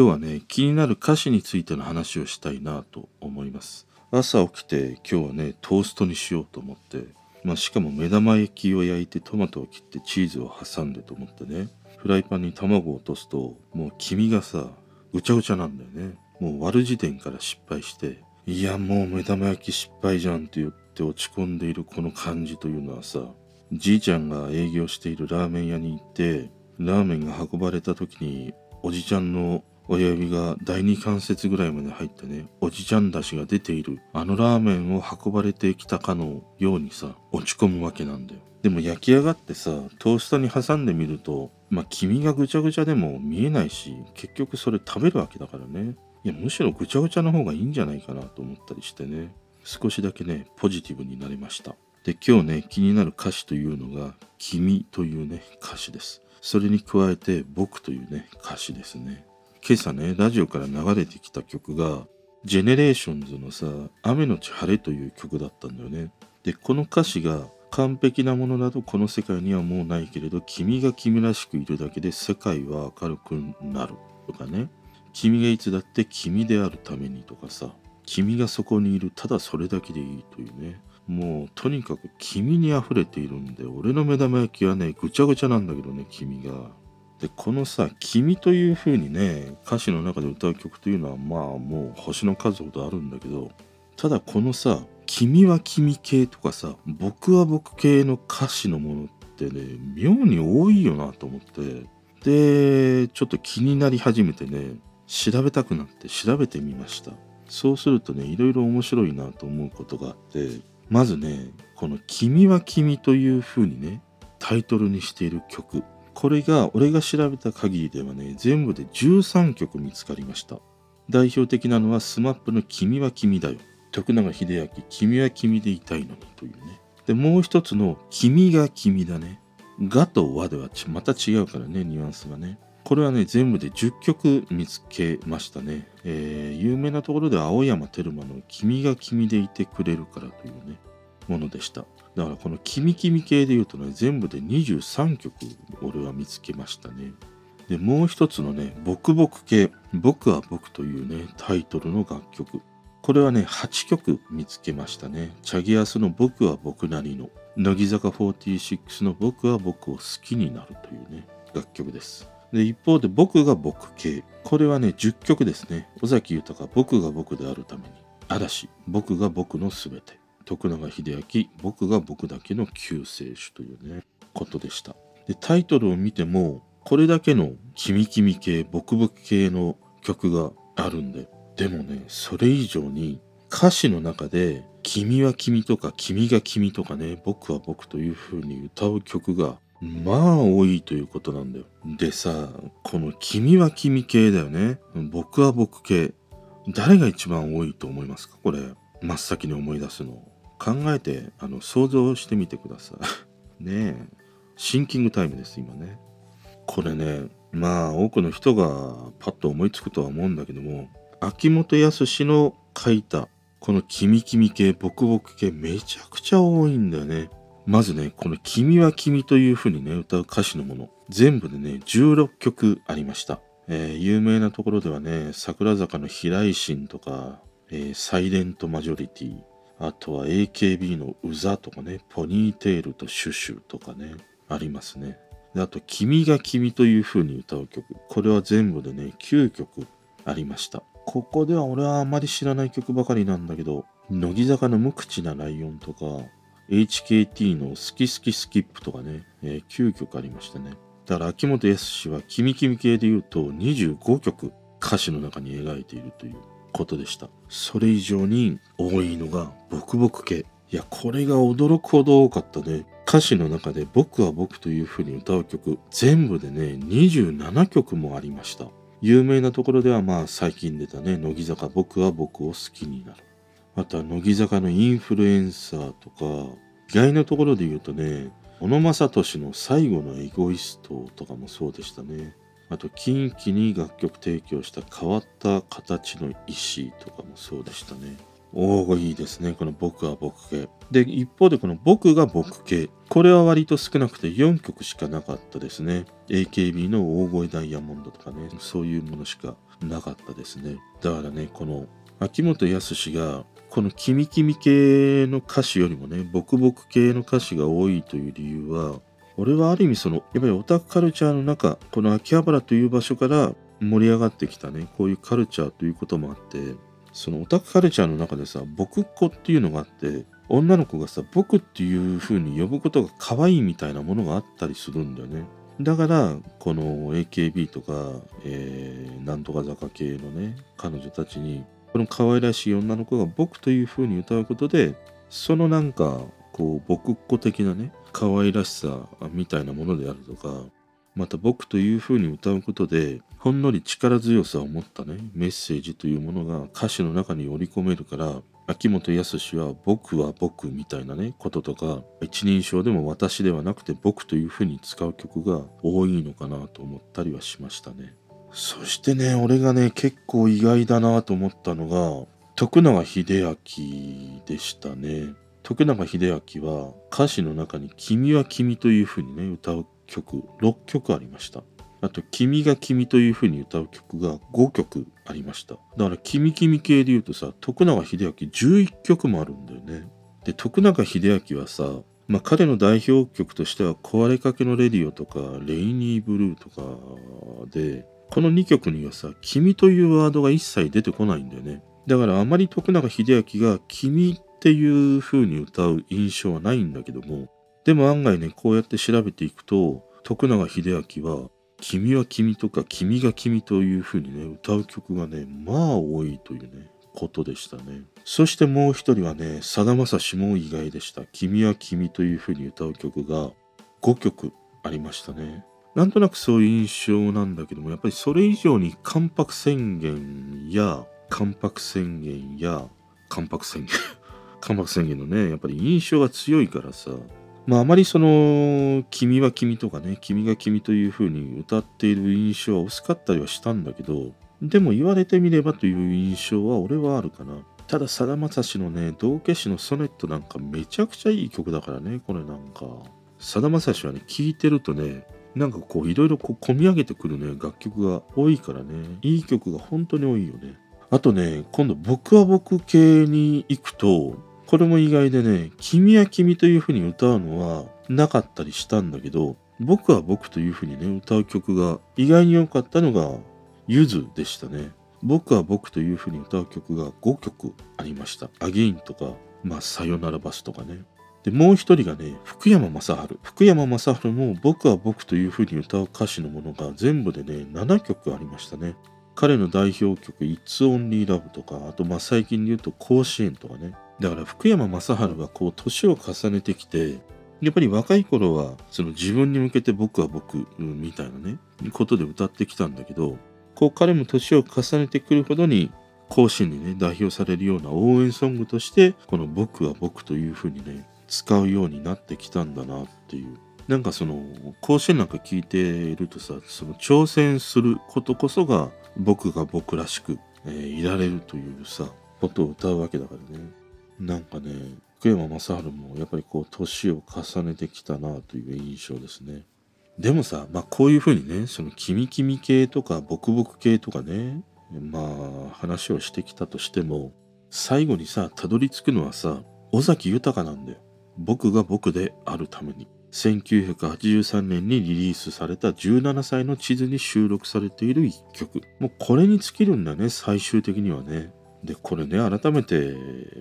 今日はね気になる歌詞についての話をしたいなと思います。朝起きて今日はねトーストにしようと思ってまあしかも目玉焼きを焼いてトマトを切ってチーズを挟んでと思ってね。フライパンに卵を落とすともう黄身がさぐちゃぐちゃなんだよね。もう割る時点から失敗していやもう目玉焼き失敗じゃんって言って落ち込んでいるこの感じというのはさじいちゃんが営業しているラーメン屋に行ってラーメンが運ばれた時におじちゃんの親指が第二関節ぐらいまで入ってね。おじちゃんだしが出ている。あのラーメンを運ばれてきたかのようにさ落ち込むわけなんだよ。でも焼き上がってさトースターに挟んでみるとまあ黄身がぐちゃぐちゃでも見えないし結局それ食べるわけだからね。いやむしろぐちゃぐちゃの方がいいんじゃないかなと思ったりしてね。少しだけねポジティブになれました。で今日ね気になる歌詞というのが「君」というね歌詞です。それに加えて「僕」というね歌詞ですね。今朝ねラジオから流れてきた曲がジェネレーションズのさ「雨のち晴れ」という曲だったんだよね。でこの歌詞が完璧なものなどこの世界にはもうないけれど君が君らしくいるだけで世界は明るくなる。とかね。君がいつだって君であるためにとかさ。君がそこにいるただそれだけでいいというね。もうとにかく君に溢れているんで俺の目玉焼きはねぐちゃぐちゃなんだけどね君が。でこのさ「君」という風にね歌詞の中で歌う曲というのはまあもう星の数ほどあるんだけどただこのさ「君は君系」とかさ「僕は僕系」の歌詞のものってね妙に多いよなと思ってでちょっと気になり始めてね調べたくなって調べてみました。そうするとねいろいろ面白いなと思うことがあってまずねこの「君は君」という風にねタイトルにしている曲。これが俺が調べた限りではね全部で13曲見つかりました。代表的なのは SMAP の「君は君だよ」徳永英明「君は君でいたいのに」というね。でもう一つの「君が君だね」「が」と「わ」ではまた違うからねニュアンスがね。これはね全部で10曲見つけましたね、えー、有名なところで青山テルマの「君が君でいてくれるから」というね。ものでした。だからこの「君君系」で言うとね全部で23曲俺は見つけましたね。でもう一つのね「僕僕系」「僕は僕」というねタイトルの楽曲。これはね8曲見つけましたね。チャギアスの「僕は僕なりの」乃木坂46の「僕は僕を好きになる」というね楽曲です。で一方で僕が僕系。これはね10曲ですね。尾崎豊僕が僕であるために。嵐僕が僕のすべて。徳永英明僕が僕だけの救世主というねことでしたでタイトルを見てもこれだけの君君系僕僕系の曲があるんででもねそれ以上に歌詞の中で「君は君」とか「君が君」とかね「僕は僕」という風に歌う曲がまあ多いということなんだよ。でさ、この君は君系だよね。僕は僕系。誰が一番多いと思いますか？これ。真っ先に思い出すの。考えて、あの、想像してみてください。ねえ。シンキングタイムです、今ね。これね、まあ多くの人がパッと思いつくとは思うんだけども、秋元康の書いたこの君君系、僕僕系めちゃくちゃ多いんだよね。まずね、この君は君という風にね、歌う歌詞のもの、全部でね、16曲ありました。えー、有名なところではね、桜坂の平井心とか、えー、サイレントマジョリティ、あとは AKB のうざとかね、ポニーテールとシュシュとかね、ありますね。であと、君が君という風に歌う曲。これは全部でね、9曲ありました。ここでは俺はあまり知らない曲ばかりなんだけど、乃木坂の無口なライオンとか、HKT の好き好きスキップとかね、えー、9曲ありましたね。だから秋元康は君君系で言うと25曲歌詞の中に描いているということでした。それ以上に多いのが僕僕系。いや、これが驚くほど多かったね。歌詞の中で僕は僕というふうに歌う曲全部でね27曲もありました有名なところではまあ最近出たね乃木坂僕は僕を好きになるあとは乃木坂のインフルエンサーとか意外なところで言うとね小野正俊の最後のエゴイストとかもそうでしたねあと近畿に楽曲提供した変わった形の石とかもそうでしたねおおいいですね。この僕は僕系。で、一方でこの僕が僕系。これは割と少なくて4曲しかなかったですね。AKB の大声ダイヤモンドとかね、そういうものしかなかったですね。だからね、この秋元康がこのキミキミ系の歌詞よりもね、僕僕系の歌詞が多いという理由は、俺はある意味その、やっぱりオタクカルチャーの中、この秋葉原という場所から盛り上がってきたね、こういうカルチャーということもあって、そのオタクカルチャーの中でさ僕っ子っていうのがあって女の子がさ僕っていう風に呼ぶことが可愛いみたいなものがあったりするんだよね。だからこの AKB とか、えー、なんとか坂系のね彼女たちにこの可愛らしい女の子が僕という風に歌うことでそのなんかこう僕っ子的なね可愛らしさみたいなものであるとかまた僕という風に歌うことでほんのり力強さを持ったねメッセージというものが歌詞の中に織り込めるから秋元康は僕は僕みたいなねこととか一人称でも私ではなくて僕という風に使う曲が多いのかなと思ったりはしましたね。そしてね俺がね結構意外だなと思ったのが徳永英明でしたね。徳永英明は歌詞の中に「君は君」という風にね歌う曲6曲ありました。あと「君が君」という風に歌う曲が5曲ありました。だから「君君系」で言うとさ徳永英明11曲もあるんだよね。で徳永英明はさまあ、彼の代表曲としては「壊れかけのレディオ」とか「レイニーブルー」とかでこの2曲にはさ「君」というワードが一切出てこないんだよね。だからあまり徳永英明が「君」っていう風に歌う印象はないんだけどもでも案外ね、こうやって調べていくと、徳永英明は、君は君とか、君が君という風にね、歌う曲がね、まあ多いというね、ことでしたね。そしてもう一人はね、さだまさしも意外でした。君は君という風に歌う曲が5曲ありましたね。なんとなくそういう印象なんだけども、やっぱりそれ以上に関白宣言や、関白宣言や、関白宣言関白宣言のね、やっぱり印象が強いからさ、まあ、あまりその「君は君」とかね「君が君」というふうに歌っている印象は薄かったりはしたんだけどでも言われてみればという印象は俺はあるかな。たださだまさしのね道化師のソネットなんかめちゃくちゃいい曲だからねこれなんか。さだまさしはね聴いてるとねなんかこういろいろこう込み上げてくるね楽曲が多いからね。いい曲が本当に多いよね。あとね今度僕は僕系に行くとこれも意外でね、君は君という風に歌うのはなかったりしたんだけど、僕は僕という風にね、歌う曲が意外に良かったのが、ゆずでしたね。僕は僕という風に歌う曲が5曲ありました。アゲインとか、まあ、さよならバスとかね。で、もう一人がね、福山雅治。福山雅治も僕は僕という風に歌う歌詞のものが全部でね、7曲ありましたね。彼の代表曲、It's Only Love とか、あと、まあ、最近で言うと、甲子園とかね。だから福山雅治はこう年を重ねてきてやっぱり若い頃はその自分に向けて僕は僕みたいなねことで歌ってきたんだけどこう彼も年を重ねてくるほどに甲子園にね代表されるような応援ソングとしてこの「僕は僕」というふうにね使うようになってきたんだなっていう。なんかその甲子園なんか聞いているとさその挑戦することこそが僕が僕らしく、えー、いられるというさことを歌うわけだからね。なんかね福山雅治もやっぱりこう年を重ねてきたなという印象ですね。でもさまあこういうふうにねそのキミキミ系とかボクボク系とかねまあ話をしてきたとしても最後にさたどり着くのはさ尾崎豊なんだよ。僕が僕であるために。1983年にリリースされた17歳の地図に収録されている一曲。もうこれに尽きるんだね最終的にはね。でこれね改めて、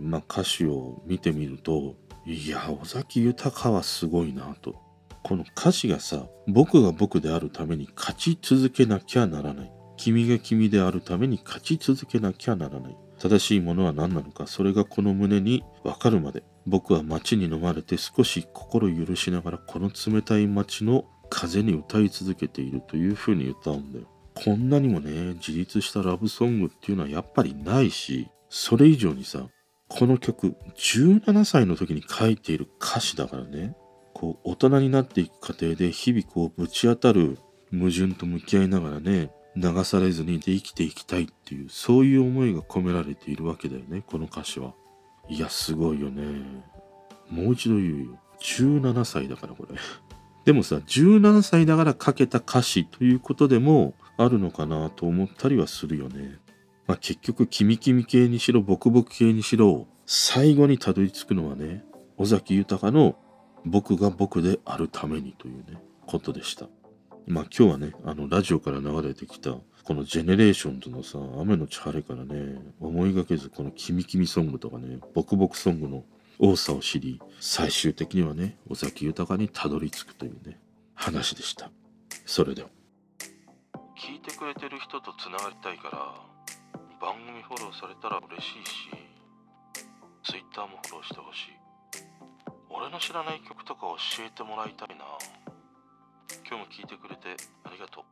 まあ、歌詞を見てみるといや尾崎豊はすごいなと。この歌詞がさ僕が僕であるために勝ち続けなきゃならない。君が君であるために勝ち続けなきゃならない。正しいものは何なのかそれがこの胸に分かるまで。僕は街に飲まれて少し心許しながらこの冷たい街の風に歌い続けているというふうに歌うんだよ。こんなにもね、自立したラブソングっていうのはやっぱりないし、それ以上にさ、この曲、17歳の時に書いている歌詞だからね、こう、大人になっていく過程で日々こう、ぶち当たる矛盾と向き合いながらね、流されずにで生きていきたいっていう、そういう思いが込められているわけだよね、この歌詞は。いや、すごいよね。もう一度言うよ。17歳だからこれ。でもさ、17歳だから書けた歌詞ということでもあるのかなと思ったりはするよね。まあ結局、キミキミ系にしろ、ボクボク系にしろ、最後にたどり着くのはね、尾崎豊の僕が僕であるためにというね、ことでした。まあ今日はね、あのラジオから流れてきた、このジェネレーションズのさ、雨のち晴れからね、思いがけずこのキミキミソングとかね、ボクボクソングの多さを知り、最終的にはね、尾崎豊にたどり着くというね、話でした。それでは。聞いてくれてる人とつながりたいから、番組フォローされたら嬉しいし、Twitter もフォローしてほしい。俺の知らない曲とか教えてもらいたいな。今日も聞いてくれてありがとう。